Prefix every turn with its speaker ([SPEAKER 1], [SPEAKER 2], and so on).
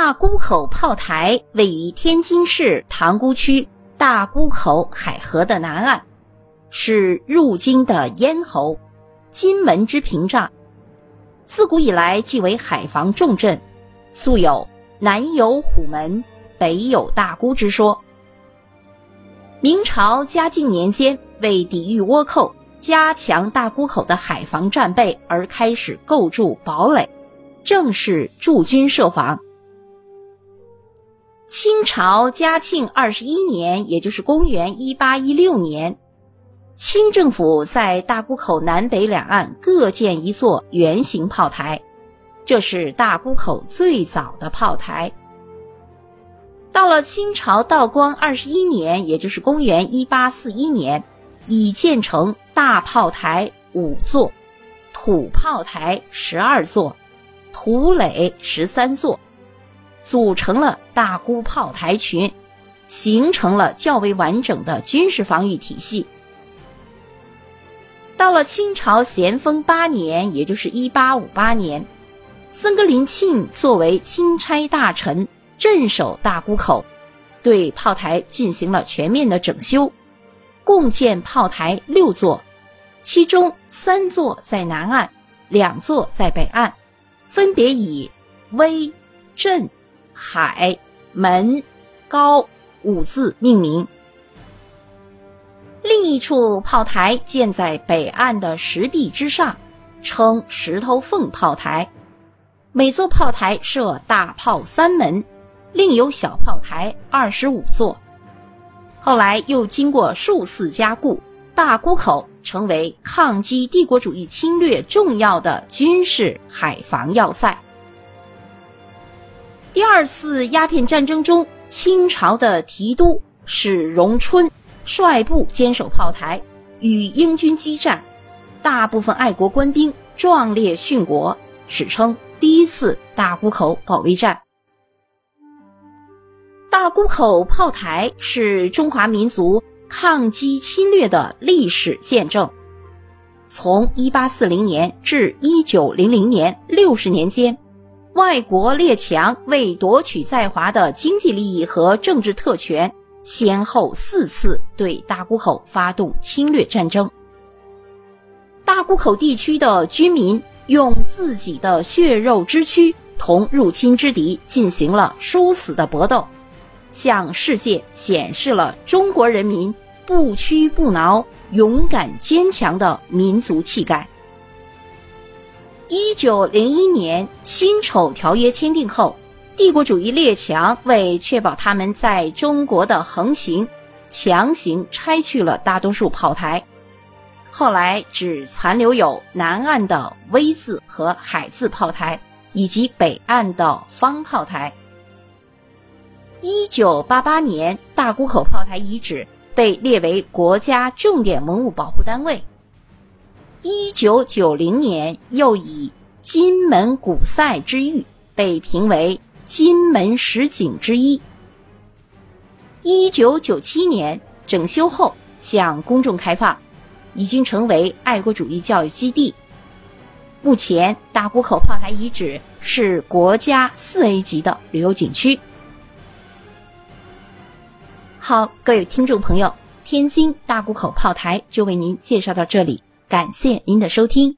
[SPEAKER 1] 大沽口炮台位于天津市塘沽区大沽口海河的南岸，是入京的咽喉，金门之屏障。自古以来即为海防重镇，素有“南有虎门，北有大沽”之说。明朝嘉靖年间，为抵御倭寇，加强大沽口的海防战备，而开始构筑堡垒，正式驻军设防。清朝嘉庆二十一年，也就是公元一八一六年，清政府在大沽口南北两岸各建一座圆形炮台，这是大沽口最早的炮台。到了清朝道光二十一年，也就是公元一八四一年，已建成大炮台五座，土炮台十二座，土垒十三座。组成了大沽炮台群，形成了较为完整的军事防御体系。到了清朝咸丰八年，也就是一八五八年，森格林沁作为钦差大臣镇守大沽口，对炮台进行了全面的整修，共建炮台六座，其中三座在南岸，两座在北岸，分别以威、镇。海门高五字命名。另一处炮台建在北岸的石壁之上，称石头缝炮台。每座炮台设大炮三门，另有小炮台二十五座。后来又经过数次加固，大沽口成为抗击帝国主义侵略重要的军事海防要塞。第二次鸦片战争中，清朝的提督史荣春率部坚守炮台，与英军激战，大部分爱国官兵壮烈殉国，史称第一次大沽口保卫战。大沽口炮台是中华民族抗击侵略的历史见证，从1840年至1900年六十年间。外国列强为夺取在华的经济利益和政治特权，先后四次对大沽口发动侵略战争。大沽口地区的居民用自己的血肉之躯同入侵之敌进行了殊死的搏斗，向世界显示了中国人民不屈不挠、勇敢坚强的民族气概。一九零一年辛丑条约签订后，帝国主义列强为确保他们在中国的横行，强行拆去了大多数炮台，后来只残留有南岸的 V 字和海字炮台，以及北岸的方炮台。一九八八年，大沽口炮台遗址被列为国家重点文物保护单位。一九九零年，又以金门古塞之誉被评为金门十景之一。一九九七年整修后向公众开放，已经成为爱国主义教育基地。目前，大沽口炮台遗址是国家四 A 级的旅游景区。好，各位听众朋友，天津大沽口炮台就为您介绍到这里。感谢您的收听。